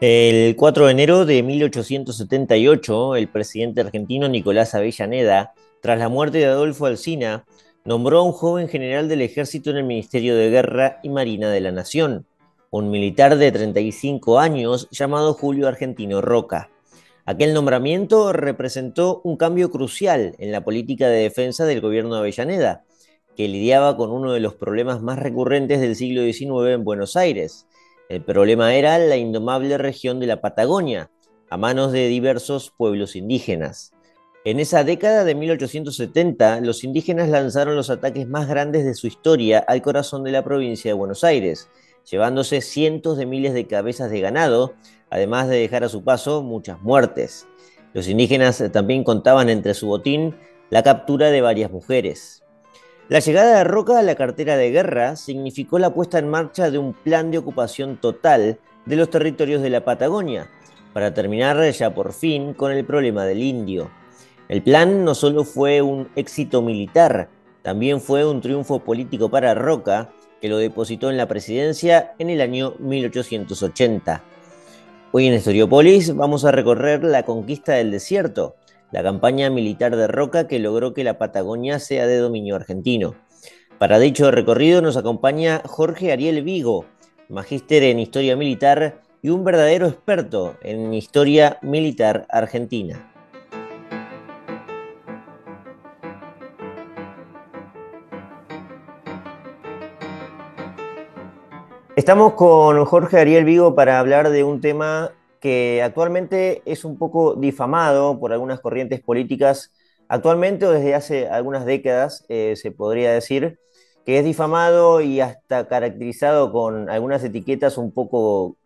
El 4 de enero de 1878, el presidente argentino Nicolás Avellaneda, tras la muerte de Adolfo Alsina, nombró a un joven general del ejército en el Ministerio de Guerra y Marina de la Nación, un militar de 35 años llamado Julio Argentino Roca. Aquel nombramiento representó un cambio crucial en la política de defensa del gobierno de Avellaneda, que lidiaba con uno de los problemas más recurrentes del siglo XIX en Buenos Aires. El problema era la indomable región de la Patagonia, a manos de diversos pueblos indígenas. En esa década de 1870, los indígenas lanzaron los ataques más grandes de su historia al corazón de la provincia de Buenos Aires, llevándose cientos de miles de cabezas de ganado, además de dejar a su paso muchas muertes. Los indígenas también contaban entre su botín la captura de varias mujeres. La llegada de Roca a la cartera de guerra significó la puesta en marcha de un plan de ocupación total de los territorios de la Patagonia, para terminar ya por fin con el problema del indio. El plan no solo fue un éxito militar, también fue un triunfo político para Roca, que lo depositó en la presidencia en el año 1880. Hoy en Historiopolis vamos a recorrer la conquista del desierto, la campaña militar de Roca que logró que la Patagonia sea de dominio argentino. Para dicho recorrido nos acompaña Jorge Ariel Vigo, magíster en historia militar y un verdadero experto en historia militar argentina. Estamos con Jorge Ariel Vigo para hablar de un tema que actualmente es un poco difamado por algunas corrientes políticas, actualmente o desde hace algunas décadas, eh, se podría decir, que es difamado y hasta caracterizado con algunas etiquetas un poco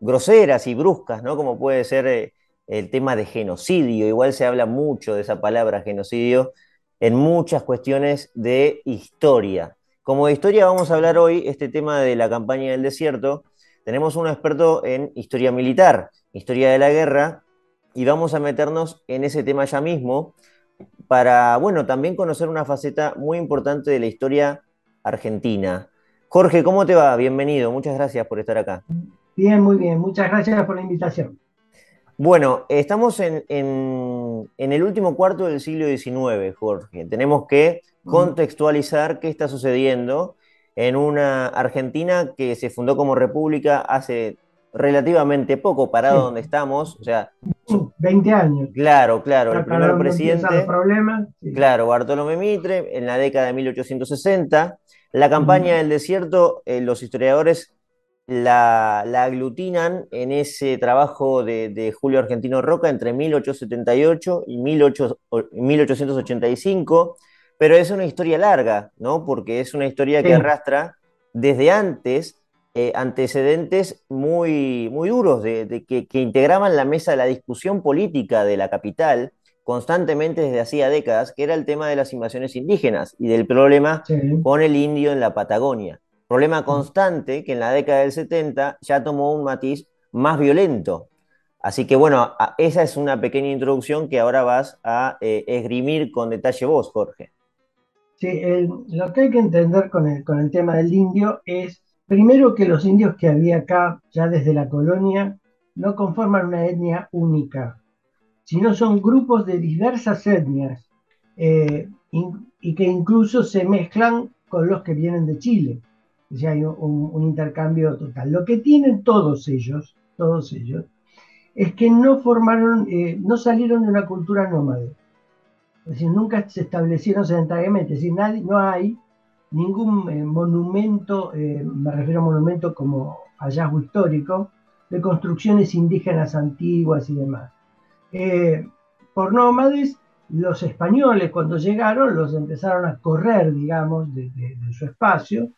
groseras y bruscas, ¿no? Como puede ser eh, el tema de genocidio, igual se habla mucho de esa palabra genocidio en muchas cuestiones de historia. Como de historia vamos a hablar hoy este tema de la campaña del desierto. Tenemos un experto en historia militar, historia de la guerra, y vamos a meternos en ese tema ya mismo para, bueno, también conocer una faceta muy importante de la historia argentina. Jorge, ¿cómo te va? Bienvenido, muchas gracias por estar acá. Bien, muy bien, muchas gracias por la invitación. Bueno, estamos en, el último cuarto del siglo XIX, Jorge. Tenemos que contextualizar qué está sucediendo en una Argentina que se fundó como república hace relativamente poco, parado donde estamos, o sea... 20 años. Claro, claro, el primer presidente... Problemas, Claro, Bartolomé Mitre, en la década de 1860. La campaña del desierto, eh, los historiadores la, aglutinan en ese trabajo de, Julio Argentino Roca entre 1878 y 1885, pero es una historia larga, ¿no? Porque es una historia que arrastra desde antes eh, antecedentes muy, muy duros de, que, integraban la mesa de la discusión política de la capital constantemente desde hacía décadas, que era el tema de las invasiones indígenas y del problema con el indio en la Patagonia. Problema constante que en la década del 70 ya tomó un matiz más violento. Así que bueno, esa es una pequeña introducción que ahora vas a eh, esgrimir con detalle vos, Jorge. Lo que hay que entender con el, tema del indio es, primero que los indios que había acá, ya desde la colonia, no conforman una etnia única, sino son grupos de diversas etnias eh, y que incluso se mezclan con los que vienen de Chile ya hay un, intercambio total. Lo que tienen todos ellos, todos ellos, es que no formaron, eh, no salieron de una cultura nómade. Es decir, nunca se establecieron sedentariamente. Es decir, nadie, no hay ningún eh, monumento, eh, me refiero a monumento como hallazgo histórico, de construcciones indígenas antiguas y demás. por nómades, los españoles cuando llegaron los empezaron a correr, digamos, de su espacio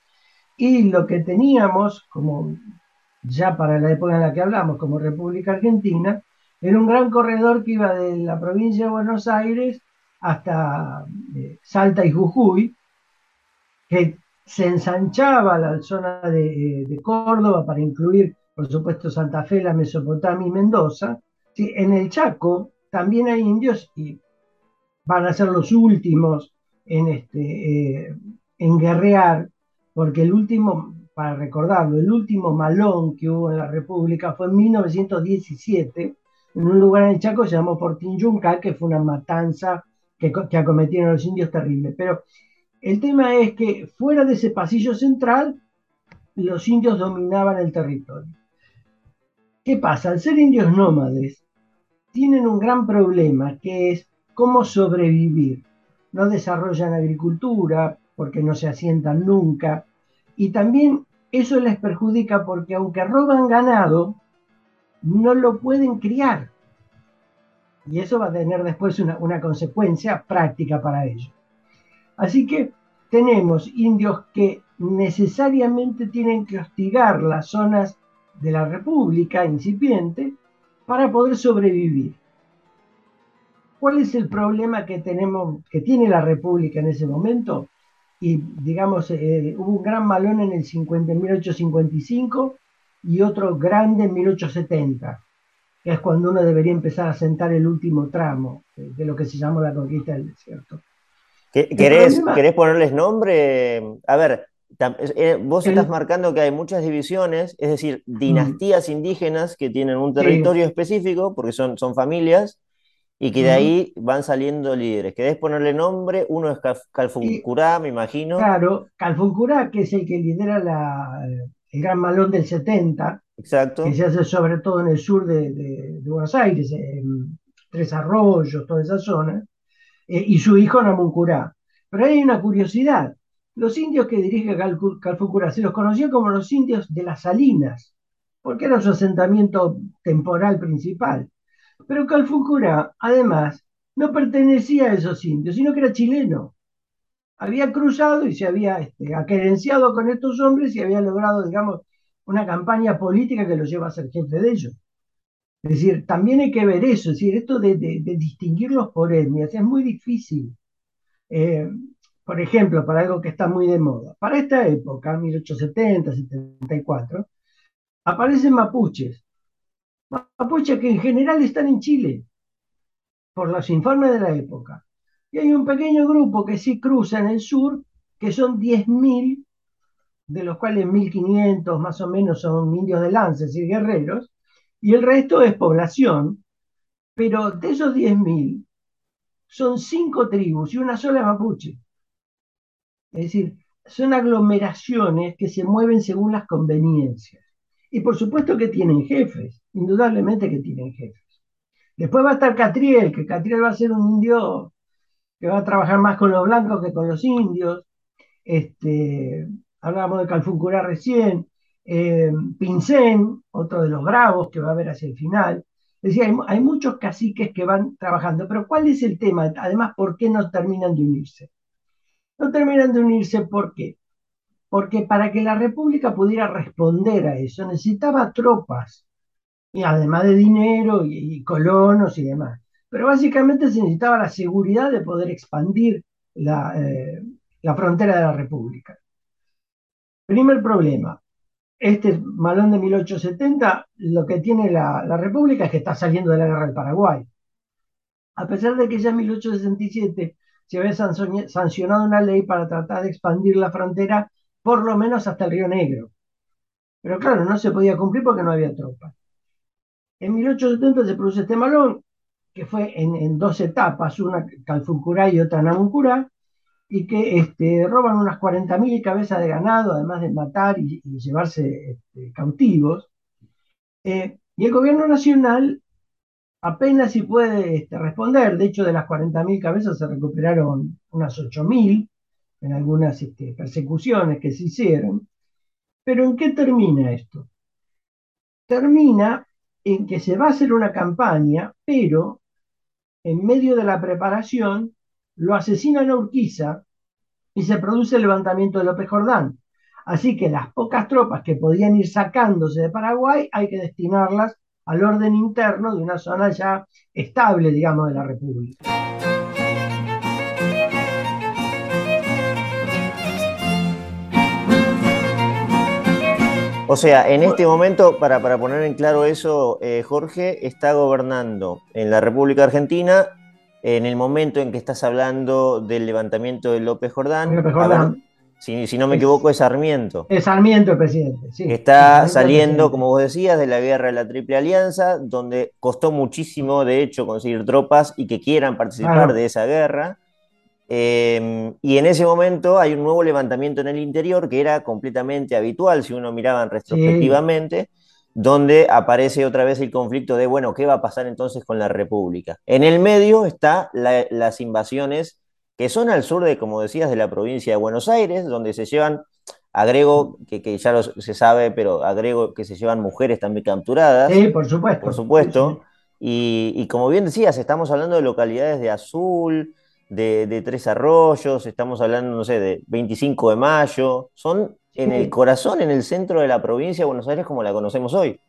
y lo que teníamos, como ya para la época en la que hablamos, como República Argentina, era un gran corredor que iba de la provincia de Buenos Aires hasta eh, Salta y Jujuy, que se ensanchaba la zona de, eh, Córdoba para incluir, por supuesto, Santa Fe, la Mesopotamia y Mendoza. en el Chaco también hay indios y van a ser los últimos en, este, eh, en guerrear porque el último, para recordarlo, el último malón que hubo en la República fue en 1917, en un lugar en el Chaco se llamó Fortín Yunca, que fue una matanza que, acometieron los indios terribles. Pero el tema es que fuera de ese pasillo central, los indios dominaban el territorio. ¿Qué pasa? Al ser indios nómades, tienen un gran problema que es cómo sobrevivir. No desarrollan agricultura porque no se asientan nunca. Y también eso les perjudica porque aunque roban ganado, no lo pueden criar. Y eso va a tener después una, consecuencia práctica para ellos. Así que tenemos indios que necesariamente tienen que hostigar las zonas de la República incipiente para poder sobrevivir. ¿Cuál es el problema que tenemos, que tiene la República en ese momento? Y digamos, eh, hubo un gran malón en el 50, 1855 y otro grande en 1870, que es cuando uno debería empezar a sentar el último tramo de, lo que se llamó la conquista del desierto. ¿Querés, ¿Querés ponerles nombre? A ver, eh, vos estás marcando que hay muchas divisiones, es decir, mm. dinastías indígenas que tienen un territorio específico, porque son, son familias, y que de ahí van saliendo líderes. ¿Querés ponerle nombre? Uno es Calfuncurá, me imagino. Claro, Calfuncurá, que es el que lidera el Gran Malón del 70, Exacto. que se hace sobre todo en el sur de, Buenos Aires, Tres Arroyos, toda esa zona, eh, y su hijo Namuncurá. Pero hay una curiosidad, los indios que dirige Calfucurá se los conocía como los indios de las Salinas, porque era su asentamiento temporal principal. Pero Calfucurá, además, no pertenecía a esos indios, sino que era chileno. Había cruzado y se había este, con estos hombres y había logrado, digamos, una campaña política que lo lleva a ser jefe de ellos. Es decir, también hay que ver eso, es decir, esto de, distinguirlos por etnias es muy difícil. Eh, por ejemplo, para algo que está muy de moda. Para esta época, 1870, 74, aparecen mapuches. Mapuches que en general están en Chile, por los informes de la época. Y hay un pequeño grupo que sí cruza en el sur, que son 10.000, de los cuales 1.500 más o menos son indios de lances y guerreros, y el resto es población. Pero de esos 10.000, son cinco tribus y una sola mapuche. Es decir, son aglomeraciones que se mueven según las conveniencias. Y por supuesto que tienen jefes, indudablemente que tienen jefes. Después va a estar Catriel, que Catriel va a ser un indio que va a trabajar más con los blancos que con los indios. Este, hablábamos de Calfuncurá recién. Eh, Pincén, otro de los bravos que va a haber hacia el final. Decir, hay, hay muchos caciques que van trabajando, pero ¿cuál es el tema? Además, ¿por qué no terminan de unirse? No terminan de unirse, ¿por qué? Porque para que la República pudiera responder a eso necesitaba tropas, y además de dinero y, colonos y demás. Pero básicamente se necesitaba la seguridad de poder expandir la, eh, frontera de la República. Primer problema, este malón de 1870, lo que tiene la, República es que está saliendo de la guerra del Paraguay. A pesar de que ya en 1867 se había sancionado una ley para tratar de expandir la frontera por lo menos hasta el Río Negro. Pero claro, no se podía cumplir porque no había tropas. En 1870 se produce este malón, que fue en, dos etapas, una Calfuncurá y otra Namuncurá, y que este, roban unas 40.000 cabezas de ganado, además de matar y, llevarse este, cautivos. Eh, y el gobierno nacional apenas si puede este, responder. De hecho, de las 40.000 cabezas se recuperaron unas 8.000 en algunas este, persecuciones que se hicieron. Pero ¿en qué termina esto? Termina en que se va a hacer una campaña, pero en medio de la preparación lo asesinan a Urquiza y se produce el levantamiento de López Jordán. Así que las pocas tropas que podían ir sacándose de Paraguay hay que destinarlas al orden interno de una zona ya estable, digamos, de la República. O sea, en este momento, para, poner en claro eso, eh, Jorge está gobernando en la República Argentina en el momento en que estás hablando del levantamiento de López Jordán. si, no me equivoco, es Sarmiento. Es Sarmiento el presidente, sí. Está saliendo, como vos decías, de la guerra de la Triple Alianza, donde costó muchísimo, de hecho, conseguir tropas y que quieran participar de esa guerra. Em, y en ese momento hay un nuevo levantamiento en el interior que era completamente habitual, si uno miraba retrospectivamente, donde aparece otra vez el conflicto de, bueno, ¿qué va a pasar entonces con la República? En el medio está las invasiones que son al sur de, como decías, de la provincia de Buenos Aires, donde se llevan, agrego, que, ya se sabe, pero agrego que se llevan mujeres también capturadas. Sí, por supuesto. Por supuesto. Y, como bien decías, estamos hablando de localidades de Azul, de, Tres Arroyos, estamos hablando, no sé, de 25 de Mayo, son en el corazón, en el centro de la provincia de Buenos Aires como la conocemos hoy.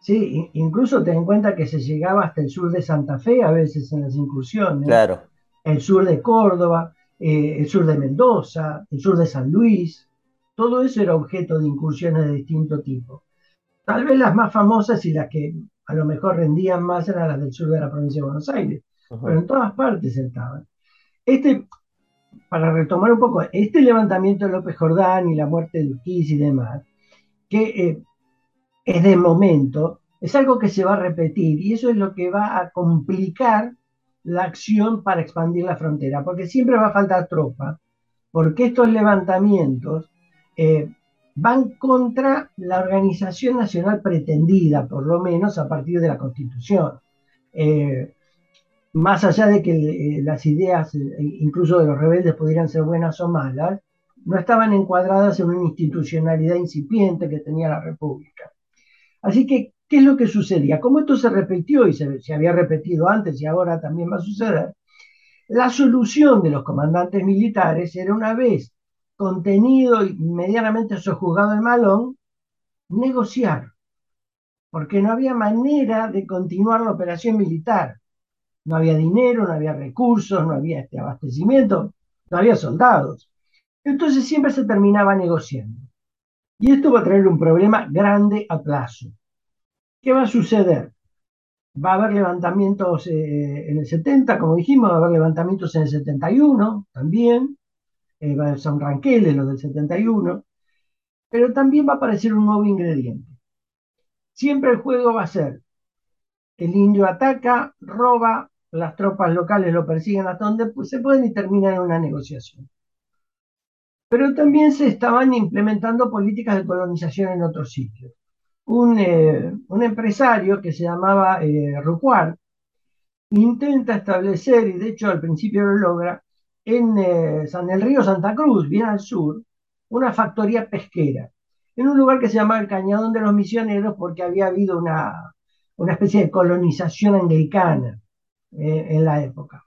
Sí, incluso ten en cuenta que se llegaba hasta el sur de Santa Fe a veces en las incursiones. Claro el sur de Córdoba, eh, el sur de Mendoza, el sur de San Luis, todo eso era objeto de incursiones de distinto tipo. Tal vez las más famosas y las que a lo mejor rendían más eran las del sur de la provincia de Buenos Aires, pero en todas partes estaban. Este, para retomar un poco, este levantamiento de López Jordán y la muerte de Urquiz y demás, que eh, es de momento, es algo que se va a repetir y eso es lo que va a complicar la acción para expandir la frontera, porque siempre va a faltar tropa, porque estos levantamientos eh, van contra la organización nacional pretendida, por lo menos a partir de la Constitución. Eh, más allá de que eh, las ideas, incluso de los rebeldes, pudieran ser buenas o malas, no estaban encuadradas en una institucionalidad incipiente que tenía la República. Así que ¿Qué es lo que sucedía? Como esto se repitió y se, había repetido antes y ahora también va a suceder, la solución de los comandantes militares era una vez contenido y medianamente sojuzgado el malón, negociar, porque no había manera de continuar la operación militar. No había dinero, no había recursos, no había este abastecimiento, no había soldados. Entonces siempre se terminaba negociando. Y esto va a traer un problema grande a plazo. ¿Qué va a suceder? Va a haber levantamientos eh, en el 70, como dijimos, va a haber levantamientos en el 71 también, eh, un ranqueles lo del 71, pero también va a aparecer un nuevo ingrediente. Siempre el juego va a ser, el indio ataca, roba, las tropas locales lo persiguen hasta donde se pueden y terminan en una negociación. Pero también se estaban implementando políticas de colonización en otros sitios. Eh, un, empresario que se llamaba eh, Rucuar intenta establecer, y de hecho al principio lo logra, en eh, San, el río Santa Cruz, bien al sur, una factoría pesquera, en un lugar que se llamaba el Cañadón de los Misioneros porque había habido una, una especie de colonización anglicana en la época.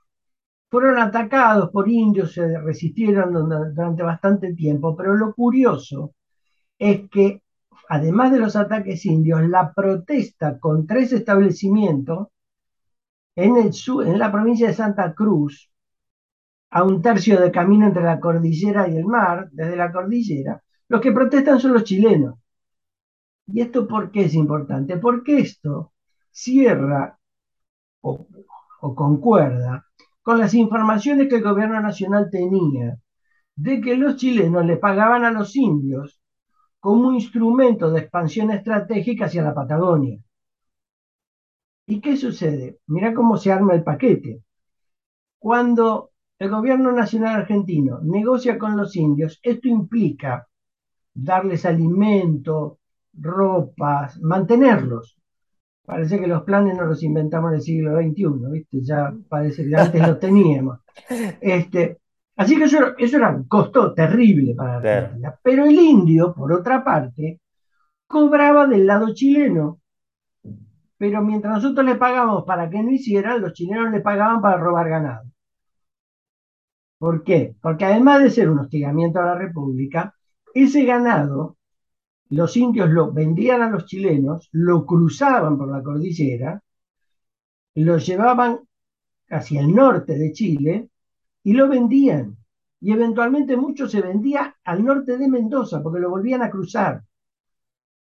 Fueron atacados por indios, se resistieron durante bastante tiempo, pero lo curioso es que además de los ataques indios, la protesta con tres establecimientos en, en la provincia de Santa Cruz, a un tercio de camino entre la cordillera y el mar, desde la cordillera, los que protestan son los chilenos. ¿Y esto por qué es importante? Porque esto cierra o, o concuerda con las informaciones que el gobierno nacional tenía de que los chilenos le pagaban a los indios como instrumento de expansión estratégica hacia la Patagonia. ¿Y qué sucede? Mira cómo se arma el paquete. Cuando el gobierno nacional argentino negocia con los indios, esto implica darles alimento, ropas, mantenerlos. Parece que los planes no los inventamos en el siglo XXI, ¿viste? Ya parece que antes los teníamos. Este, Así que eso, era un costo terrible para Argentina. Pero el indio, por otra parte, cobraba del lado chileno. Pero mientras nosotros le pagamos para que no hicieran, los chilenos le pagaban para robar ganado. ¿Por qué? Porque además de ser un hostigamiento a la República, ese ganado, los indios lo vendían a los chilenos, lo cruzaban por la cordillera, lo llevaban hacia el norte de Chile y lo vendían. Y eventualmente mucho se vendía al norte de Mendoza porque lo volvían a cruzar.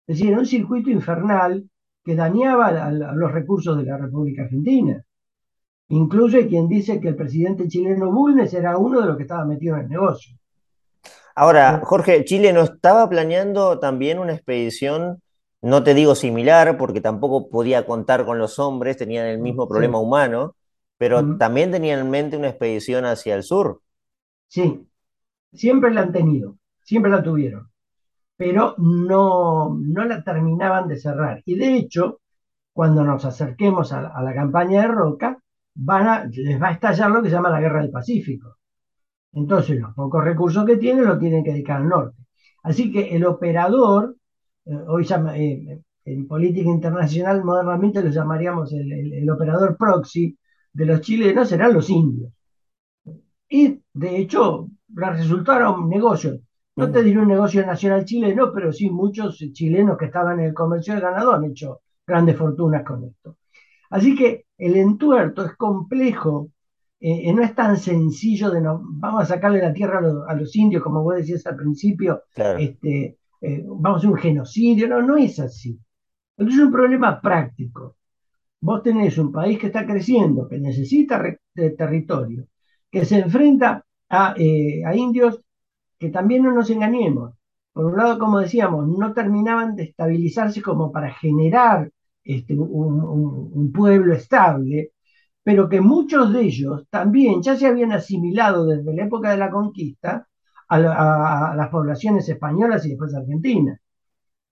Es decir, un circuito infernal que dañaba los recursos de la República Argentina. Incluso hay quien dice que el presidente chileno Bulnes era uno de los que estaba metido en el negocio. Ahora, Jorge, Chile no estaba planeando también una expedición, no te digo similar, porque tampoco podía contar con los hombres, tenían el mismo problema humano, pero Mm. también tenían en mente una expedición hacia el sur. Sí, siempre la han tenido, siempre la tuvieron, pero no, no la terminaban de cerrar. Y de hecho, cuando nos acerquemos a, a la campaña de Roca, van a, les va a estallar lo que se llama la Guerra del Pacífico. Entonces, los pocos recursos que tienen los tienen que dedicar al norte. Así que el operador, eh, hoy llama, eh, en política internacional modernamente lo llamaríamos el, el- el operador proxy de los chilenos, serán los indios. Y de hecho, resultaron negocios. No te diré un negocio nacional chileno, pero sí muchos chilenos que estaban en el comercio de ganado han hecho grandes fortunas con esto. Así que el entuerto es complejo, eh, eh, no es tan sencillo de no, vamos a sacarle la tierra a los, a los indios, como vos decías al principio, Claro, este, eh, vamos a hacer un genocidio, no, no es así. Entonces es un problema práctico. Vos tenés un país que está creciendo, que necesita de territorio, que se enfrenta a, eh, a indios que también no nos engañemos. Por un lado, como decíamos, no terminaban de estabilizarse como para generar este, un, un- un pueblo estable, pero que muchos de ellos también ya se habían asimilado desde la época de la conquista a, la- a- a las poblaciones españolas y después argentinas.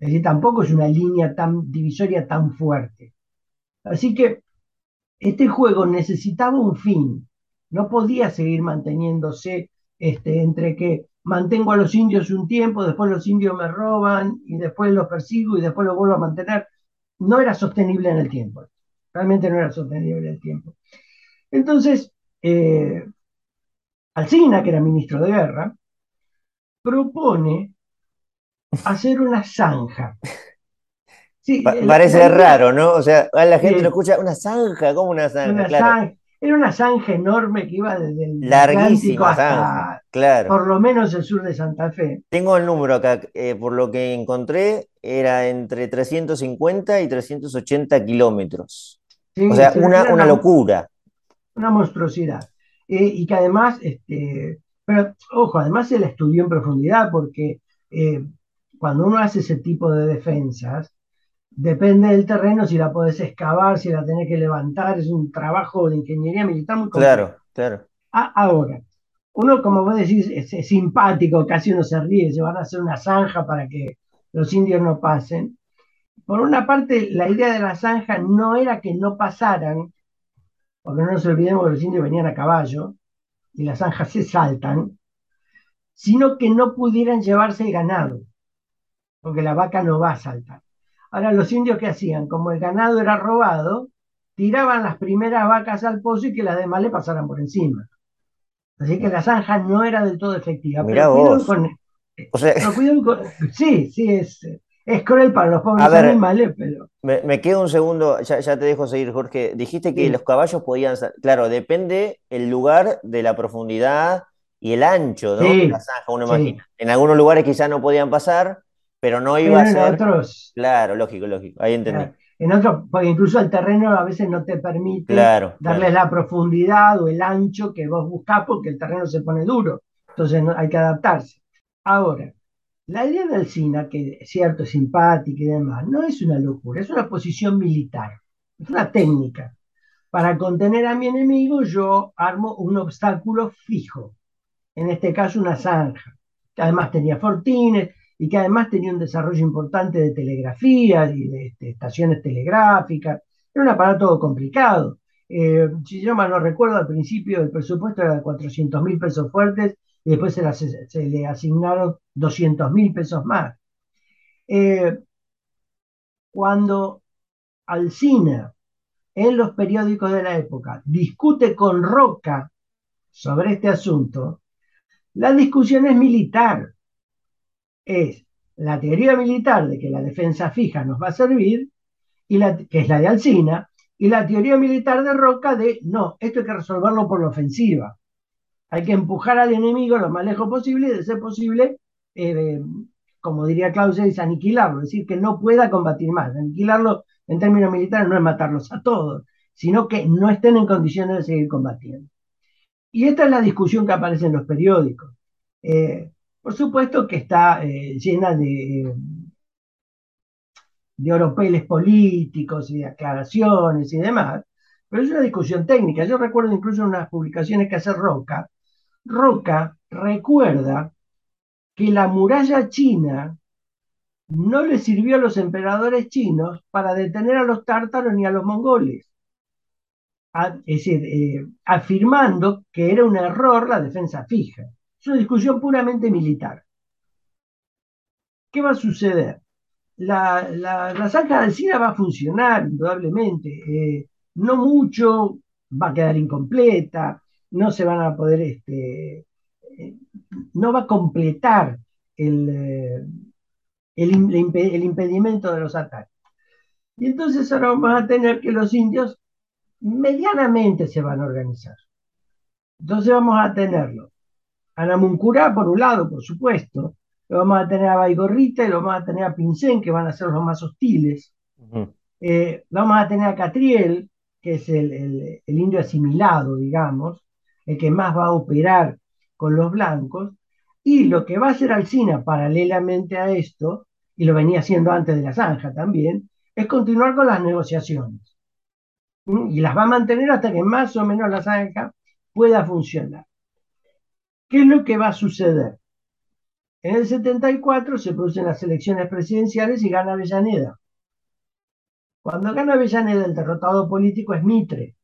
Es decir, tampoco es una línea tan divisoria tan fuerte. Así que este juego necesitaba un fin, no podía seguir manteniéndose este, entre que mantengo a los indios un tiempo, después los indios me roban y después los persigo y después los vuelvo a mantener. No era sostenible en el tiempo, realmente no era sostenible en el tiempo. Entonces, eh, Alsina, que era ministro de guerra, propone hacer una zanja. Sí, Pa- la, la parece raro, ¿no? O sea, a la gente lo escucha, una zanja, ¿cómo una zanja? una Claro, zanja, era una zanja enorme que iba desde el Atlántico larguísima zanja, hasta claro. por lo menos el sur de Santa Fe. Tengo el número acá, eh, por lo que encontré, era entre 350 y 380 kilómetros. O sea, una, una una, locura. una monstruosidad. Eh, y que además, este, pero ojo, además se la estudió en profundidad porque eh, cuando uno hace ese tipo de defensas, depende del terreno, si la podés excavar, si la tenés que levantar, es un trabajo de ingeniería militar muy complejo. Claro, claro. Ah, ahora, uno, como vos decís, es, es simpático, casi uno se ríe, se van a hacer una zanja para que los indios no pasen. Por una parte, la idea de la zanja no era que no pasaran, porque no nos olvidemos que los indios venían a caballo y las zanjas se saltan, sino que no pudieran llevarse el ganado, porque la vaca no va a saltar. Ahora, los indios, ¿qué hacían? Como el ganado era robado, tiraban las primeras vacas al pozo y que las demás le pasaran por encima. Así que la zanja no era del todo efectiva, Mirá pero vos. con, O sea, pero cuidado con, sí, sí, es, es cruel para los pobres ver, animales, pero me, me quedo un segundo, ya, ya te dejo seguir, Jorge. Dijiste que los caballos podían, claro, depende el lugar de la profundidad y el ancho, ¿no? De la zanja, uno sí. imagina. En algunos lugares quizás no podían pasar, pero no iba a Pero en ser, otros, claro, lógico, lógico, ahí entendí. claro, en otros, porque incluso el terreno a veces no te permite Claro, darle claro. la profundidad o el ancho que vos buscás porque el terreno se pone duro. Entonces no, hay que adaptarse. Ahora, la idea del SINA, que es cierto, es simpática y demás, no es una locura, es una posición militar, es una técnica. Para contener a mi enemigo, yo armo un obstáculo fijo, en este caso una zanja, que además tenía fortines y que además tenía un desarrollo importante de telegrafía y de este, estaciones telegráficas. Era un aparato complicado. Eh, si yo mal no recuerdo, al principio el presupuesto era de 400 mil pesos fuertes y después se, le asignaron 200 mil pesos más. Eh, cuando Alsina en los periódicos de la época discute con Roca sobre este asunto, la discusión es militar. Es la teoría militar de que la defensa fija nos va a servir, y que es la de Alsina, y la teoría militar de Roca de no, esto hay que resolverlo por la ofensiva. Hay que empujar al enemigo lo más lejos posible y, de ser posible, eh, como diría Clausewitz, aniquilarlo, es decir, que no pueda combatir más. Aniquilarlo en términos militares no es matarlos a todos, sino que no estén en condiciones de seguir combatiendo. Y esta es la discusión que aparece en los periódicos. Eh, Por supuesto que está eh, llena de, de oropeles políticos y de aclaraciones y demás, pero es una discusión técnica. Yo recuerdo incluso unas publicaciones que hace Roca. Roca recuerda que la muralla china no le sirvió a los emperadores chinos para detener a los tártaros ni a los mongoles. es decir, eh, afirmando que era un error la defensa fija. Es una discusión puramente militar. ¿Qué va a suceder? La, la, zanja de Alcina va a funcionar, indudablemente. Eh, no mucho, va a quedar incompleta, no se van a poder, este, eh, no va a completar el, el, impedimento de los ataques. Y entonces ahora vamos a tener que los indios medianamente se van a organizar. Entonces vamos a tenerlo. A Namuncurá, por un lado, por supuesto, lo vamos a tener a Baigorrita y lo vamos a tener a Pincén, que van a ser los más hostiles. Eh, vamos a tener a Catriel, que es el, indio asimilado, digamos, el que más va a operar con los blancos. Y lo que va a hacer Alcina paralelamente a esto y lo venía haciendo antes de la zanja también, es continuar con las negociaciones. ¿Mm? Y las va a mantener hasta que más o menos la zanja pueda funcionar. ¿Qué es lo que va a suceder? En el 74 se producen las elecciones presidenciales y gana Avellaneda. Cuando gana Avellaneda, el derrotado político es Mitre.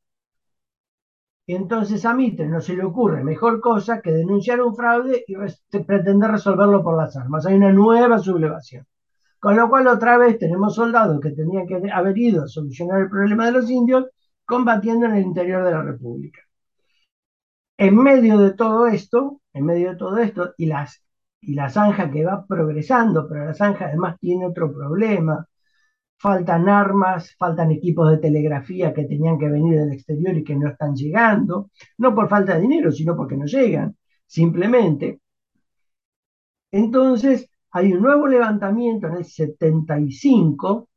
Entonces a Mitre no se le ocurre mejor cosa que denunciar un fraude y pretender resolverlo por las armas. Hay una nueva sublevación. Con lo cual otra vez tenemos soldados que tenían que haber ido a solucionar el problema de los indios combatiendo en el interior de la República. En medio de todo esto, en medio de todo esto, y, las, y la zanja que va progresando, pero la zanja además tiene otro problema, faltan armas, faltan equipos de telegrafía que tenían que venir del exterior y que no están llegando, no por falta de dinero, sino porque no llegan, simplemente. Entonces, hay un nuevo levantamiento en el 75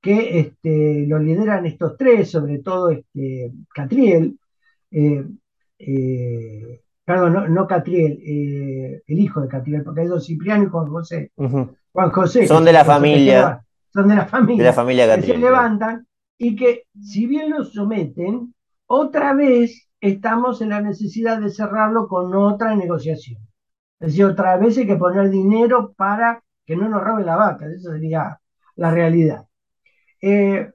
que este, lo lideran estos tres, sobre todo este, Catriel, eh, eh, perdón, no, Catriel, eh, el hijo de Catriel, porque hay dos Cipriano y Juan José. Juan José. Son de la familia. Son de la familia. De la familia Catriel. Que se levantan y que, si bien lo someten, otra vez estamos en la necesidad de cerrarlo con otra negociación. Es decir, otra vez hay que poner dinero para que no nos roben la vaca, esa sería la realidad. Eh,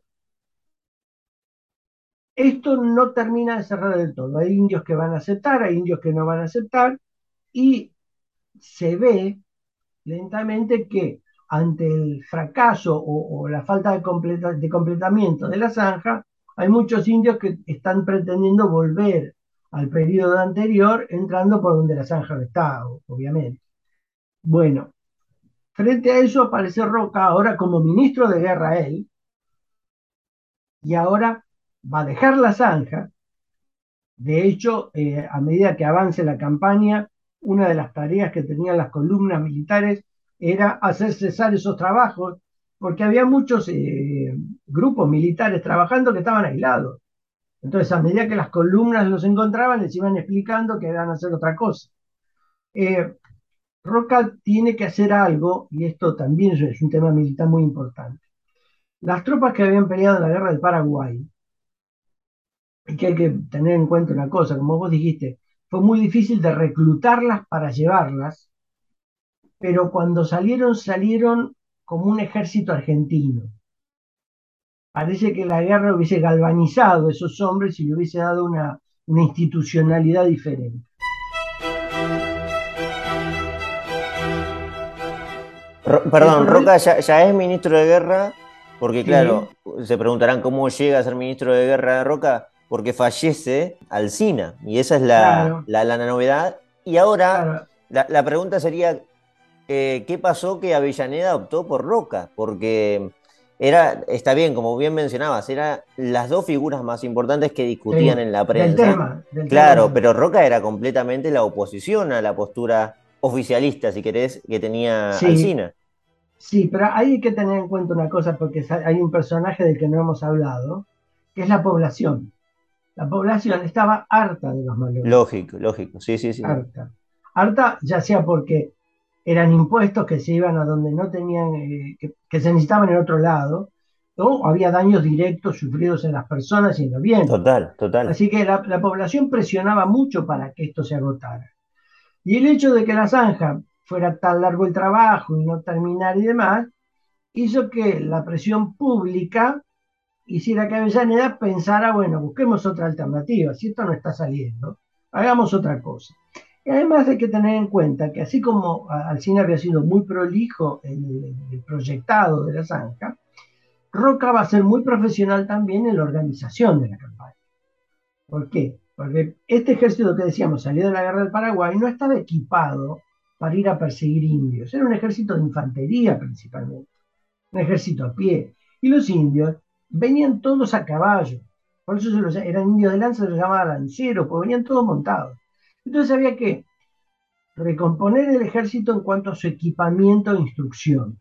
esto no termina de cerrar del todo. Hay indios que van a aceptar, hay indios que no van a aceptar, y se ve lentamente que ante el fracaso o, la falta de, completamiento de la zanja, hay muchos indios que están pretendiendo volver al periodo anterior, entrando por donde la zanja no está, obviamente. Bueno, frente a eso aparece Roca ahora como ministro de guerra él, y ahora va a dejar la zanja. De hecho, eh, a medida que avance la campaña, una de las tareas que tenían las columnas militares era hacer cesar esos trabajos, porque había muchos eh, grupos militares trabajando que estaban aislados. Entonces, a medida que las columnas los encontraban, les iban explicando que iban a hacer otra cosa. Eh, Roca tiene que hacer algo, y esto también es un tema militar muy importante. Las tropas que habían peleado en la guerra del Paraguay, y que hay que tener en cuenta una cosa, como vos dijiste, fue muy difícil de reclutarlas para llevarlas, pero cuando salieron, salieron como un ejército argentino. Parece que la guerra hubiese galvanizado a esos hombres y le hubiese dado una, institucionalidad diferente. perdón, Roca ya, es ministro de guerra, porque claro, se preguntarán cómo llega a ser ministro de guerra de Roca, porque fallece Alcina, y esa es la, la, novedad. Y ahora la, pregunta sería, eh, ¿qué pasó que Avellaneda optó por Roca? Porque era, está bien, como bien mencionabas, eran las dos figuras más importantes que discutían en la prensa. claro, pero Roca era completamente la oposición a la postura oficialista, si querés, que tenía sí, Alcina. Sí, pero hay que tener en cuenta una cosa, porque hay un personaje del que no hemos hablado, que es la población. La población estaba harta de los malones. Lógico, lógico, sí, sí, sí. Harta. Harta, ya sea porque eran impuestos que se iban a donde no tenían, eh, que, se necesitaban en otro lado, o había daños directos sufridos en las personas y en los bienes. Total, total. Así que la, la población presionaba mucho para que esto se agotara. Y el hecho de que la zanja fuera tan largo el trabajo y no terminar y demás, hizo que la presión pública hiciera que Avellaneda pensara, bueno, busquemos otra alternativa, si esto no está saliendo, hagamos otra cosa. Y además hay que tener en cuenta que así como Alcina había sido muy prolijo en el, proyectado de la zanja, Roca va a ser muy profesional también en la organización de la campaña. ¿Por qué? Porque este ejército que decíamos salió de la guerra del Paraguay no estaba equipado para ir a perseguir indios, era un ejército de infantería principalmente, un ejército a pie. Y los indios venían todos a caballo. Por eso eran indios de lanza, se los llamaba lanceros, porque venían todos montados. Entonces había que recomponer el ejército en cuanto a su equipamiento e instrucción.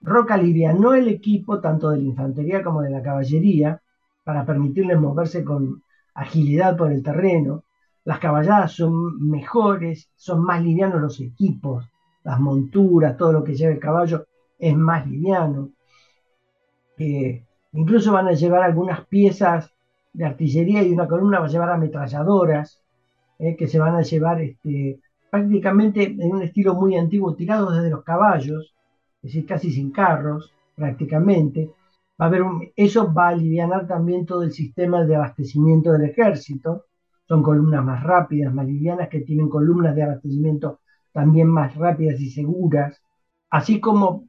Roca alivianó el equipo tanto de la infantería como de la caballería para permitirles moverse con agilidad por el terreno. Las caballadas son mejores, son más livianos los equipos, las monturas, todo lo que lleva el caballo es más liviano. Eh, Incluso van a llevar algunas piezas de artillería y una columna va a llevar ametralladoras, eh, que se van a llevar este, prácticamente en un estilo muy antiguo, tirados desde los caballos, es decir, casi sin carros, prácticamente. Va a haber eso va a aliviar también todo el sistema de abastecimiento del ejército. Son columnas más rápidas, más livianas, que tienen columnas de abastecimiento también más rápidas y seguras, así como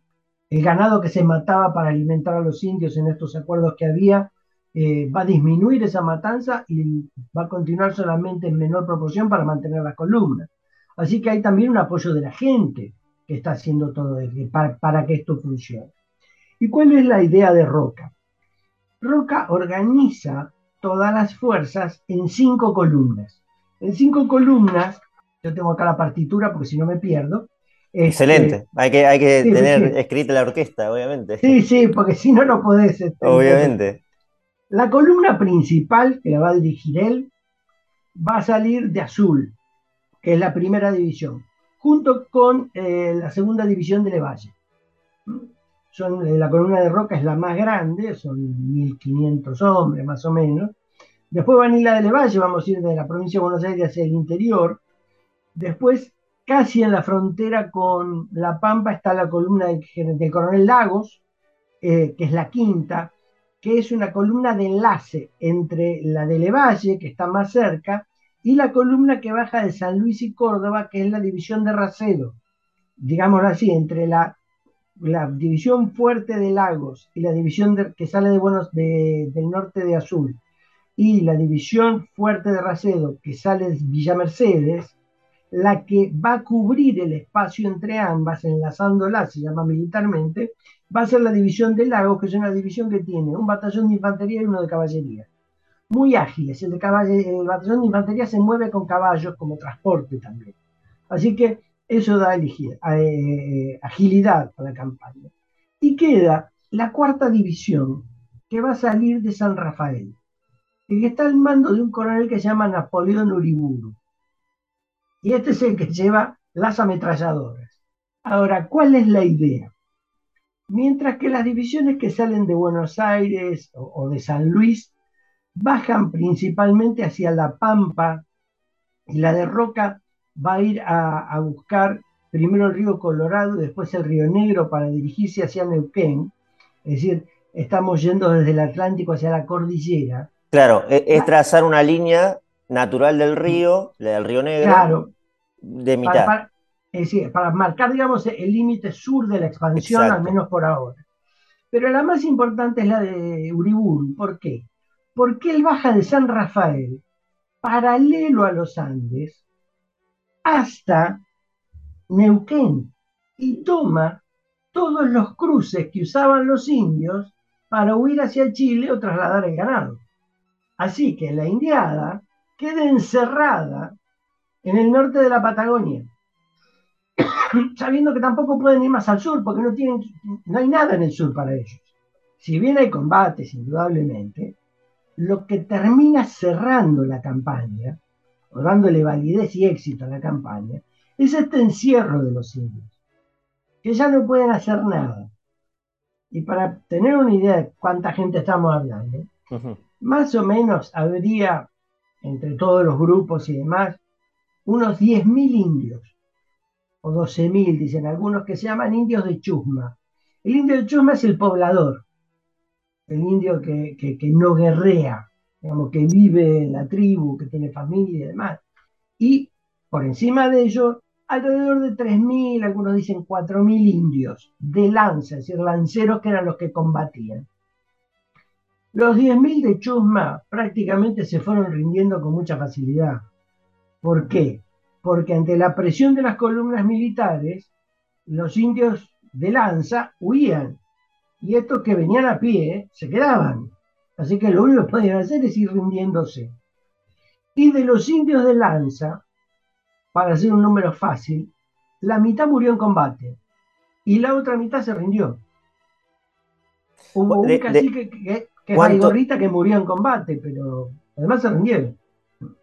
el ganado que se mataba para alimentar a los indios en estos acuerdos que había, eh, va a disminuir esa matanza y va a continuar solamente en menor proporción para mantener la columna. Así que hay también un apoyo de la gente que está haciendo todo esto, para, para que esto funcione. ¿Y cuál es la idea de Roca? Roca organiza todas las fuerzas en cinco columnas. En cinco columnas, yo tengo acá la partitura porque si no me pierdo, Excelente. Este, hay que, hay que tener escrita la orquesta, obviamente. Sí, sí, porque si no, no podés. Este, obviamente. La columna principal, que la va a dirigir él, va a salir de azul, que es la primera división, junto con eh, la segunda división de Levalle. Son, eh, la columna de Roca es la más grande, son 1500 hombres más o menos. Después van a ir la de Levalle, vamos a ir de la provincia de Buenos Aires hacia el interior. Después Casi en la frontera con La Pampa está la columna del, coronel Lagos, eh, que es la quinta, que es una columna de enlace entre la de Levalle, que está más cerca, y la columna que baja de San Luis y Córdoba, que es la división de Racedo. Digámoslo así, entre la, división fuerte de Lagos y la división que sale de Buenos, del norte de Azul, y la división fuerte de Racedo, que sale de Villa Mercedes, la que va a cubrir el espacio entre ambas, enlazándolas, se llama militarmente, va a ser la división de Lagos, que es una división que tiene un batallón de infantería y uno de caballería. Muy ágiles, el, de el batallón de infantería se mueve con caballos como transporte también. Así que eso da eh, agilidad a la campaña. Y queda la cuarta división, que va a salir de San Rafael, que está al mando de un coronel que se llama Napoleón Uriburu y este es el que lleva las ametralladoras. Ahora, ¿cuál es la idea? Mientras que las divisiones que salen de Buenos Aires o, de San Luis bajan principalmente hacia La Pampa y la de Roca va a ir a, buscar primero el río Colorado y después el río Negro para dirigirse hacia Neuquén. Es decir, estamos yendo desde el Atlántico hacia la cordillera. Claro, e, es trazar una línea natural del río, del río Negro, claro, de mitad. Para, es decir, para marcar, digamos, el límite sur de la expansión, al menos por ahora. Pero la más importante es la de Uriburu. ¿Por qué? Porque él baja de San Rafael, paralelo a los Andes, hasta Neuquén y toma todos los cruces que usaban los indios para huir hacia Chile o trasladar el ganado. Así que la indiada queda encerrada en el norte de la Patagonia, sabiendo que tampoco pueden ir más al sur porque no, tienen, no hay nada en el sur para ellos. Si bien hay combates, indudablemente, lo que termina cerrando la campaña, o dándole validez y éxito a la campaña, es este encierro de los indios, que ya no pueden hacer nada. Y para tener una idea de cuánta gente estamos hablando, más o menos habría, entre todos los grupos y demás, unos 10.000 indios, o 12.000, dicen algunos, que se llaman indios de Chusma. El indio de Chusma es el poblador, el indio que, que, que no guerrea, digamos, que vive en la tribu, que tiene familia y demás. Y por encima de ellos, alrededor de 3.000, algunos dicen 4.000 indios de lanza, es decir, lanceros que eran los que combatían. Los 10.000 de Chusma prácticamente se fueron rindiendo con mucha facilidad. ¿Por qué? Porque ante la presión de las columnas militares, los indios de lanza huían. Y estos que venían a pie se quedaban. Así que lo único que podían hacer es ir rindiéndose. Y de los indios de lanza, para hacer un número fácil, la mitad murió en combate y la otra mitad se rindió. Hubo un cacique que, que, es que murió en combate, pero además se rindieron.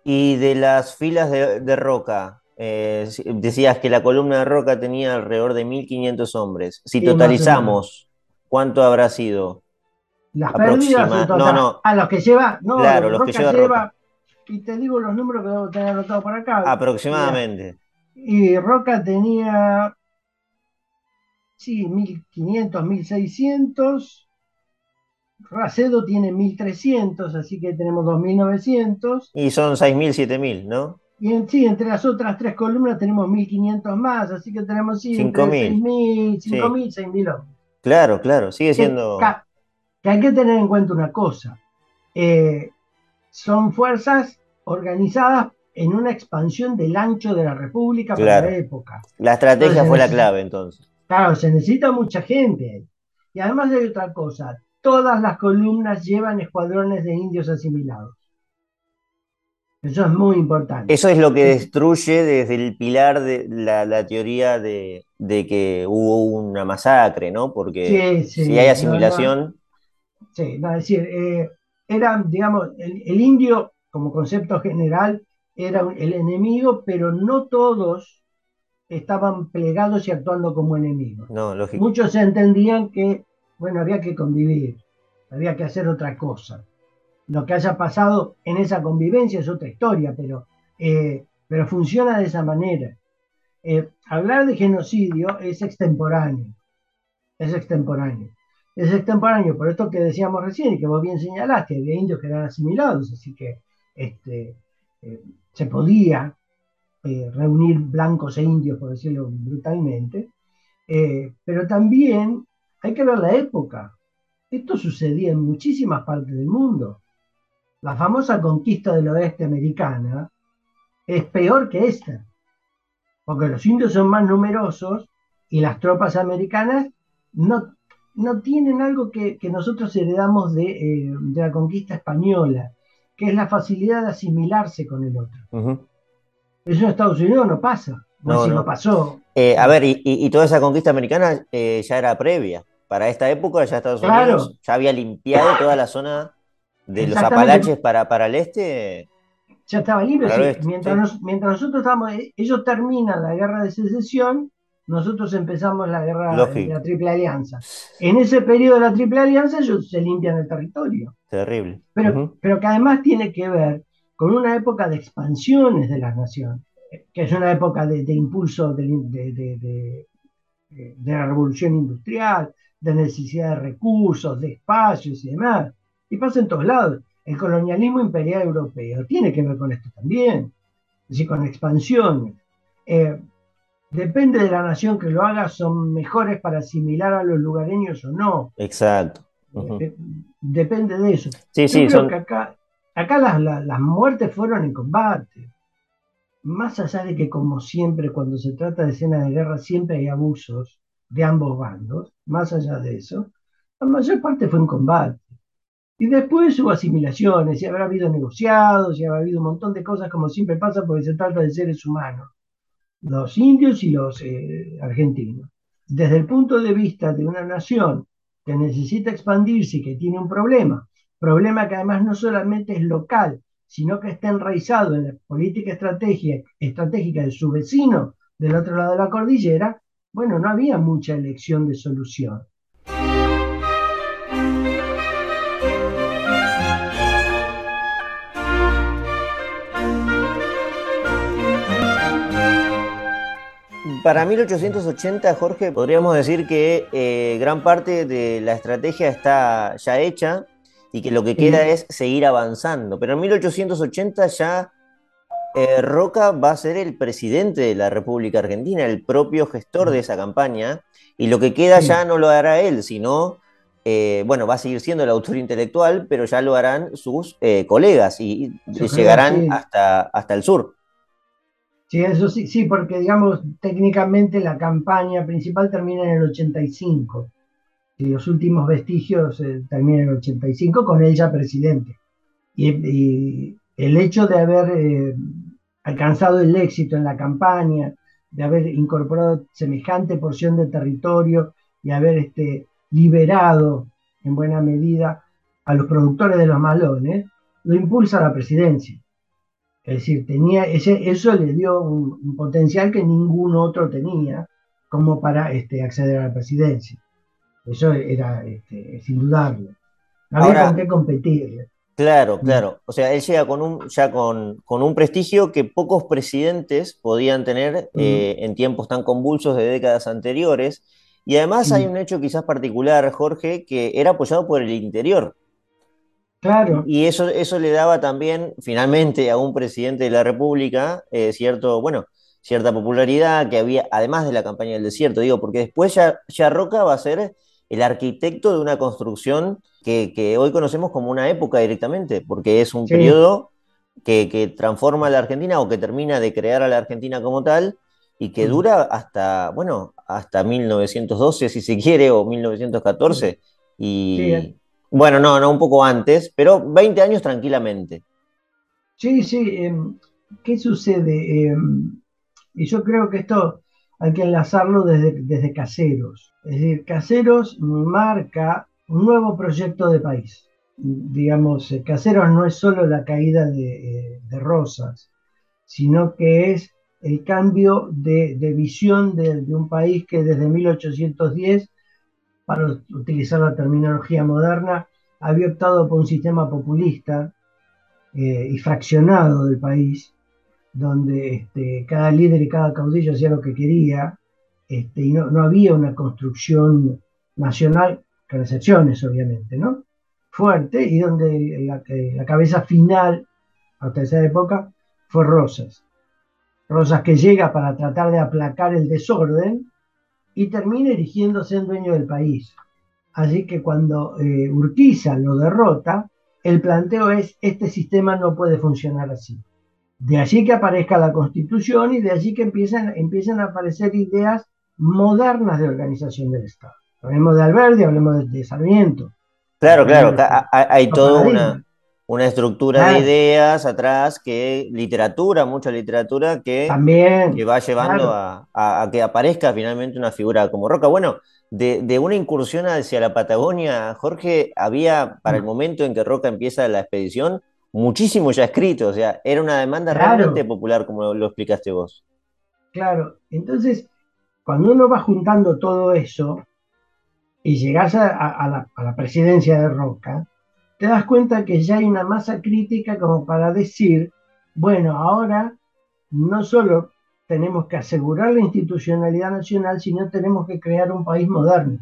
Y de las filas de, Roca, eh, decías que la columna de Roca tenía alrededor de 1.500 hombres. Si totalizamos, ¿cuánto habrá sido? Las pérdidas no, no. A los que lleva, no, claro, los, que lleva, y te digo los números que debo tener anotado por acá. Aproximadamente. Y Roca tenía, sí, 1500, 1600. Racedo tiene 1300, así que tenemos 2900. Y son 6000, 7000, ¿no? Y en, sí, entre las otras tres columnas tenemos 1500 más, así que tenemos sí, 5000, 6000, 5000, 6000 Claro, claro, sigue siendo. Que, que, hay que tener en cuenta una cosa. Eh, son fuerzas organizadas en una expansión del ancho de la República para la época. La estrategia fue la clave entonces. Claro, se necesita mucha gente. Y además hay otra cosa, todas las columnas llevan escuadrones de indios asimilados. Eso es muy importante. Eso es lo que destruye desde el pilar de la, teoría de, que hubo una masacre, ¿no? Porque si hay asimilación... Sí, no, es decir, eh, era, digamos, el, indio como concepto general era el enemigo, pero no todos estaban plegados y actuando como enemigos. No, Muchos entendían que, bueno, había que convivir, había que hacer otra cosa. Lo que haya pasado en esa convivencia es otra historia, pero, eh, pero funciona de esa manera. Eh, hablar de genocidio es extemporáneo, es extemporáneo es extemporáneo, por esto que decíamos recién y que vos bien señalaste, había indios que eran asimilados, así que este, eh, se podía reunir blancos e indios, por decirlo brutalmente, pero también hay que ver la época. Esto sucedía en muchísimas partes del mundo. La famosa conquista del oeste americana es peor que esta, porque los indios son más numerosos y las tropas americanas no no tienen algo que, nosotros heredamos eh, de, la conquista española, que es la facilidad de asimilarse con el otro. Eso en Estados Unidos no pasa, no, no. pasó. Eh, a ver, y, toda esa conquista americana eh, ya era previa. Para esta época ya Estados Unidos ya había limpiado toda la zona de los Apalaches para, para el este. Ya estaba libre, mientras, mientras nosotros estamos, ellos terminan la guerra de secesión nosotros empezamos la guerra de la Triple Alianza. En ese periodo de la Triple Alianza ellos se limpian el territorio. Terrible. Pero, pero que además tiene que ver con una época de expansiones de la nación, que es una época de, impulso de, de, la revolución industrial, de necesidad de recursos, de espacios y demás. Y pasa en todos lados. El colonialismo imperial europeo tiene que ver con esto también, es decir, con expansiones. Eh, depende de la nación que lo haga, son mejores para asimilar a los lugareños o no. Exacto. Eh, depende de eso. Sí, sí, creo que acá, acá las, muertes fueron en combate. Más allá de que, como siempre, cuando se trata de escenas de guerra, siempre hay abusos de ambos bandos, más allá de eso, la mayor parte fue en combate. Y después hubo asimilaciones, y habrá habido negociados, y habrá habido un montón de cosas como siempre pasa porque se trata de seres humanos los indios y los eh, argentinos. Desde el punto de vista de una nación que necesita expandirse y que tiene un problema, problema que además no solamente es local, sino que está enraizado en la política estratégica, estratégica de su vecino, del otro lado de la cordillera, bueno, no había mucha elección de solución. Para 1880, Jorge, podríamos decir que eh, gran parte de la estrategia está ya hecha y que lo que queda es seguir avanzando. Pero en 1880 ya eh, Roca va a ser el presidente de la República Argentina, el propio gestor de esa campaña, y lo que queda ya no lo hará él, sino, eh, bueno, va a seguir siendo el autor intelectual, pero ya lo harán sus colegas y, llegarán hasta, hasta el sur. Sí, eso sí, sí, porque digamos, técnicamente la campaña principal termina en el 85. Y los últimos vestigios eh, terminan en el 85 con él ya presidente. Y, el hecho de haber eh, alcanzado el éxito en la campaña, de haber incorporado semejante porción de territorio y haber este, liberado en buena medida a los productores de los malones, lo impulsa a la presidencia. Es decir, tenía ese, eso le dio un, potencial que ningún otro tenía como para este, acceder a la presidencia. Eso era este, sin dudarlo. No había con qué competir. Claro, claro. O sea, él llega con un, ya con, un prestigio que pocos presidentes podían tener eh, en tiempos tan convulsos de décadas anteriores. Y además hay un hecho quizás particular, Jorge, que era apoyado por el interior. Y eso, eso le daba también, finalmente, a un presidente de la República, eh, cierto, bueno, cierta popularidad que había, además de la campaña del desierto, digo, porque después ya, ya Roca va a ser el arquitecto de una construcción que, hoy conocemos como una época directamente, porque es un periodo que, transforma a la Argentina o que termina de crear a la Argentina como tal y que mm. dura hasta, bueno, hasta 1912, si se quiere, o 1914. Y, eh. Bueno, no, no, un poco antes, pero 20 años tranquilamente. Sí, sí. Em, ¿Qué sucede? Em, y yo creo que esto hay que enlazarlo desde, desde Caseros. Es decir, Caseros marca un nuevo proyecto de país. Digamos, Caseros no es solo la caída de, eh, Rosas, sino que es el cambio de, visión de, de, un país que desde 1810 para utilizar la terminología moderna, había optado por un sistema populista eh, y fraccionado del país, donde este, cada líder y cada caudillo hacía lo que quería, este, y no, había una construcción nacional, con excepciones obviamente, ¿no? Fuerte, y donde la, la cabeza final, hasta esa época, fue Rosas. Rosas que llega para tratar de aplacar el desorden, y termina erigiéndose en dueño del país. Así que cuando eh, Urquiza lo derrota, el planteo es, este sistema no puede funcionar así. De allí que aparezca la constitución y de allí que empiezan, empiezan a aparecer ideas modernas de organización del Estado. Hablemos de Alberti, hablemos de, Sarmiento. Claro, claro, hay, toda una, una estructura de ideas atrás, que literatura, mucha literatura que, que va llevando a, que aparezca finalmente una figura como Roca. Bueno, de, una incursión hacia la Patagonia, Jorge, había para el mm. momento en que Roca empieza la expedición, muchísimo ya escrito, o sea, era una demanda realmente popular, como lo, explicaste vos. Claro, entonces, cuando uno va juntando todo eso y llegas a la presidencia de Roca, te das cuenta que ya hay una masa crítica como para decir, bueno, ahora no solo tenemos que asegurar la institucionalidad nacional, sino tenemos que crear un país moderno.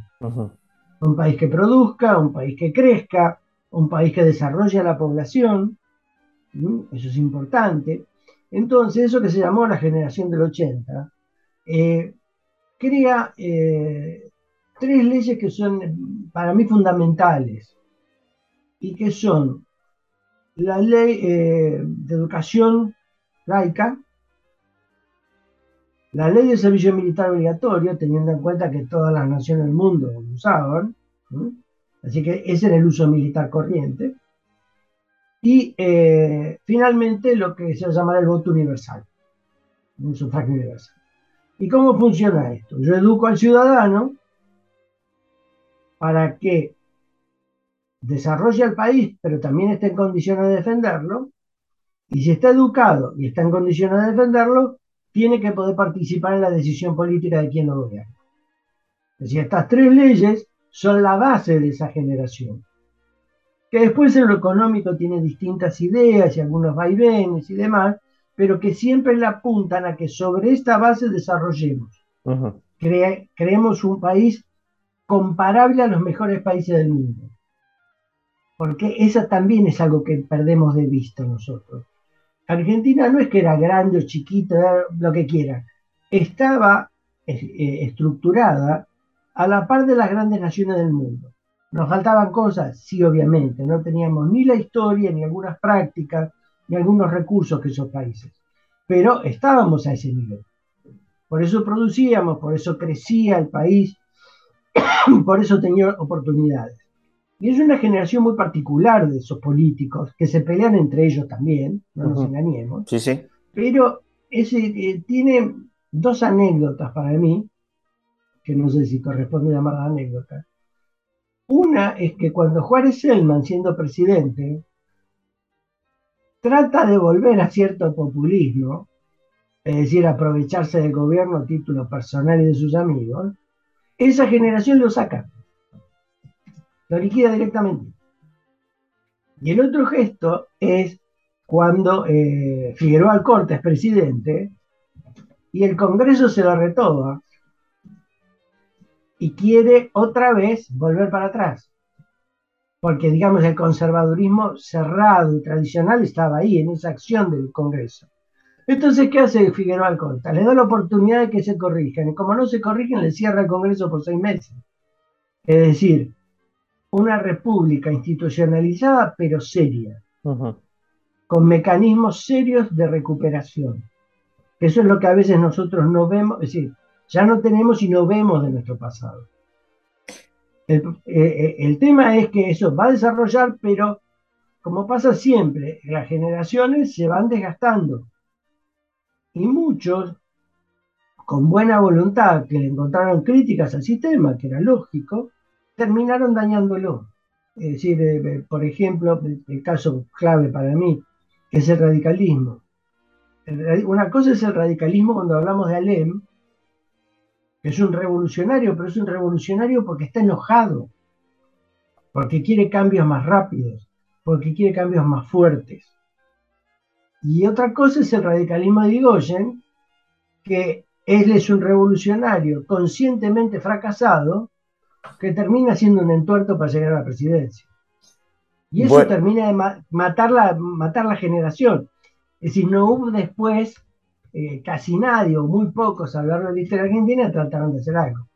Un país que produzca, un país que crezca, un país que desarrolle a la población. Eso es importante. Entonces, eso que se llamó la generación del 80, eh, crea eh, tres leyes que son para mí fundamentales y que son la ley eh, de educación laica, la ley de servicio militar obligatorio, teniendo en cuenta que todas las naciones del mundo lo usaban, así que ese era el uso militar corriente, y eh, finalmente lo que se llama el voto universal, un sufragio universal. ¿Y cómo funciona esto? Yo educo al ciudadano para que desarrolla el país, pero también está en condiciones de defenderlo, y si está educado y está en condiciones de defenderlo, tiene que poder participar en la decisión política de quién lo gobierna. Es decir, estas tres leyes son la base de esa generación. Que después en lo económico tiene distintas ideas y algunos vaivenes y demás, pero que siempre le apuntan a que sobre esta base desarrollemos. creemos un país comparable a los mejores países del mundo. Porque eso también es algo que perdemos de vista nosotros. Argentina no es que era grande o chiquita, lo que quiera. Estaba eh, estructurada a la par de las grandes naciones del mundo. ¿Nos faltaban cosas? Sí, obviamente. No teníamos ni la historia, ni algunas prácticas, ni algunos recursos que esos países. Pero estábamos a ese nivel. Por eso producíamos, por eso crecía el país, por eso tenía oportunidades. Y es una generación muy particular de esos políticos que se pelean entre ellos también, no nos engañemos. Sí, sí. Pero ese, eh, tiene dos anécdotas para mí, que no sé si corresponde llamar anécdota. Una es que cuando Juárez Selman, siendo presidente, trata de volver a cierto populismo, es decir, aprovecharse del gobierno a título personal y de sus amigos, esa generación lo saca, lo liquida directamente. Y el otro gesto es cuando eh, Figueroa Alcorta es presidente y el Congreso se lo retoba y quiere otra vez volver para atrás. Porque, digamos, el conservadurismo cerrado y tradicional estaba ahí, en esa acción del Congreso. Entonces, ¿qué hace Figueroa Alcorta? Le da la oportunidad de que se corrijan. Y como no se corrigen, le cierra el Congreso por seis meses. Es decir, una república institucionalizada, pero seria. Con mecanismos serios de recuperación. Eso es lo que a veces nosotros no vemos. Es decir, ya no tenemos y no vemos de nuestro pasado. Eh, eh, el, tema es que eso va a desarrollar, pero como pasa siempre, las generaciones se van desgastando. Y muchos, con buena voluntad, que le encontraron críticas al sistema, que era lógico, terminaron dañándolo. Es decir, eh, por ejemplo, el caso clave para mí, que es el radicalismo. Una cosa es el radicalismo cuando hablamos de Alem, es un revolucionario, pero es un revolucionario porque está enojado, porque quiere cambios más rápidos, porque quiere cambios más fuertes. Y otra cosa es el radicalismo de Digoyen, que él es un revolucionario conscientemente fracasado que termina siendo un entuerto para llegar a la presidencia. Y eso termina de matar, la, matar la generación. Es decir, no hubo después eh, casi nadie o muy pocos a lo largo de la historia argentina trataron de hacer algo.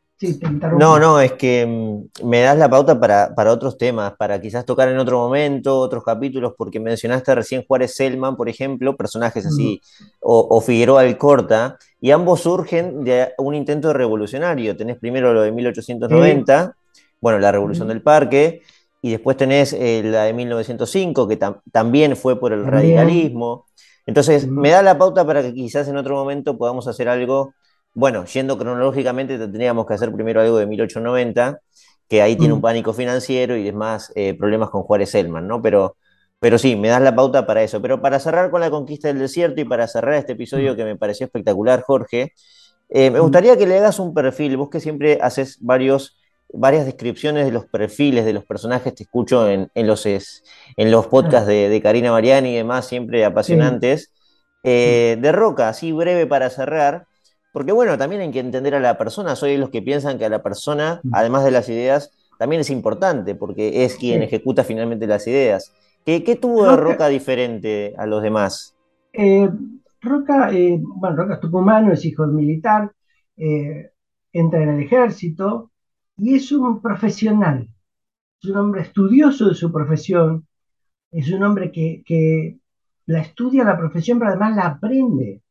No, no, es que mm, me das la pauta para, otros temas, para quizás tocar en otro momento, otros capítulos, porque mencionaste recién Juárez Selman, por ejemplo, personajes así, o, o, Figueroa Alcorta, y ambos surgen de un intento revolucionario. Tenés primero lo de 1890, bueno, la Revolución del Parque, y después tenés eh, la de 1905, que también fue por el radicalismo. Entonces, me da la pauta para que quizás en otro momento podamos hacer algo, bueno, yendo cronológicamente, tendríamos que hacer primero algo de 1890, que ahí tiene un pánico financiero y demás eh, problemas con Juárez Elman, ¿no? Pero, pero sí, me das la pauta para eso. Pero para cerrar con la conquista del desierto y para cerrar este episodio que me pareció espectacular, Jorge, eh, me gustaría que le hagas un perfil, vos que siempre haces varios varias descripciones de los perfiles de los personajes, te escucho en, los, en los podcasts de, Karina Mariani y demás, siempre apasionantes. Eh, de Roca, así breve para cerrar, porque bueno, también hay que entender a la persona, soy de los que piensan que a la persona, además de las ideas, también es importante, porque es quien ejecuta finalmente las ideas. ¿Qué, tuvo de Roca diferente a los demás? Eh, Roca, eh, bueno, Roca es tucumano, es hijo militar, entra en el ejército, y es un profesional, es un hombre estudioso de su profesión, es un hombre que, la estudia la profesión, pero además la aprende.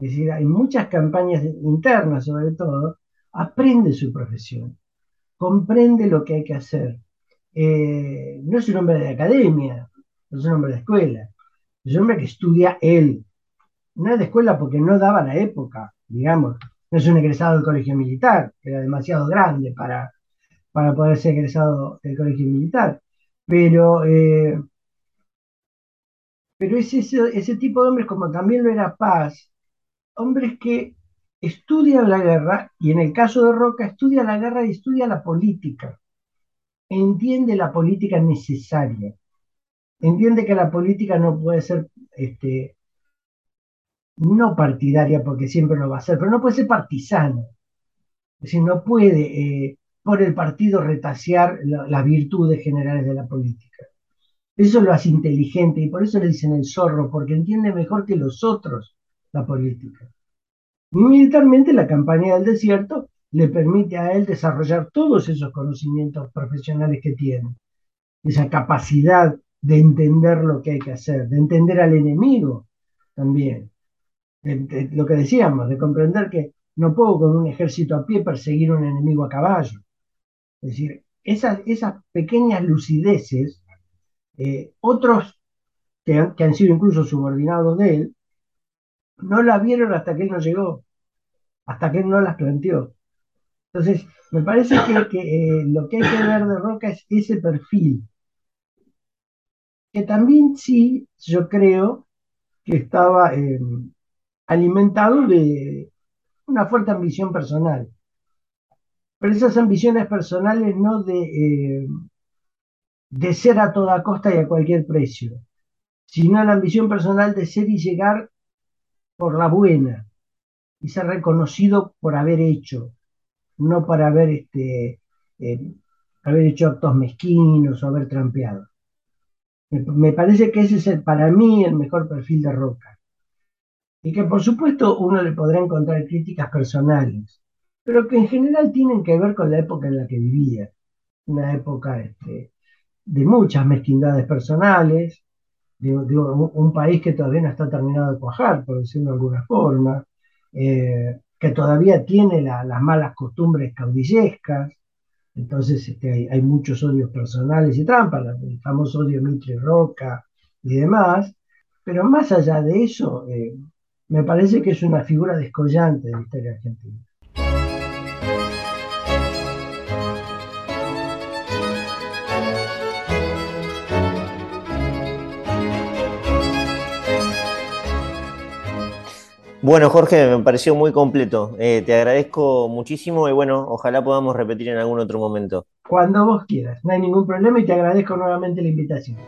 Es decir, hay muchas campañas internas, sobre todo, aprende su profesión, comprende lo que hay que hacer. Eh, no es un hombre de academia, no es un hombre de escuela, es un hombre que estudia él. No es de escuela porque no daba la época, digamos no es un egresado del colegio militar, era demasiado grande para, para poder ser egresado del colegio militar. Pero, eh, pero es ese, ese tipo de hombres, como también lo era Paz, hombres que estudian la guerra, y en el caso de Roca, estudia la guerra y estudia la política. Entiende la política necesaria. Entiende que la política no puede ser este, no partidaria, porque siempre lo va a ser, pero no puede ser partisana. Es decir, no puede eh, por el partido retasear las virtudes generales de la política. Eso lo hace inteligente y por eso le dicen el zorro, porque entiende mejor que los otros la política. Militarmente la campaña del desierto le permite a él desarrollar todos esos conocimientos profesionales que tiene, esa capacidad de entender lo que hay que hacer, de entender al enemigo también, lo que decíamos, de comprender que no puedo con un ejército a pie perseguir a un enemigo a caballo. Es decir, esas, esas pequeñas lucideces, eh, otros que han, sido incluso subordinados de él, no la vieron hasta que él no llegó, hasta que él no las planteó. Entonces, me parece que, eh, lo que hay que ver de Roca es ese perfil, que también sí, yo creo que estaba eh, alimentado de una fuerte ambición personal. Pero esas ambiciones personales no de, eh, de ser a toda costa y a cualquier precio, sino la ambición personal de ser y llegar por la buena y ser reconocido por haber hecho, no para haber, este, eh, haber hecho actos mezquinos o haber trampeado. Me, parece que ese es para mí el mejor perfil de Roca. Y que por supuesto uno le podrá encontrar críticas personales, pero que en general tienen que ver con la época en la que vivía. Una época este, de muchas mezquindades personales, un, país que todavía no está terminado de cuajar, por decirlo de alguna forma, eh, que todavía tiene las malas costumbres caudillescas, entonces este, hay, muchos odios personales y trampas, el famoso odio Mitre Roca y demás, pero más allá de eso, eh, me parece que es una figura descollante de la historia argentina. Bueno, Jorge, me pareció muy completo. Eh, te agradezco muchísimo y bueno, ojalá podamos repetir en algún otro momento. Cuando vos quieras, no hay ningún problema y te agradezco nuevamente la invitación.